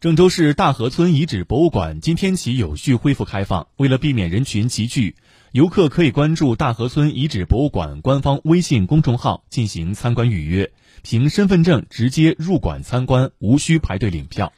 郑州市大河村遗址博物馆今天起有序恢复开放为了避免人群集聚游客可以关注大河村遗址博物馆官方微信公众号进行参观预约凭身份证直接入馆参观无需排队领票。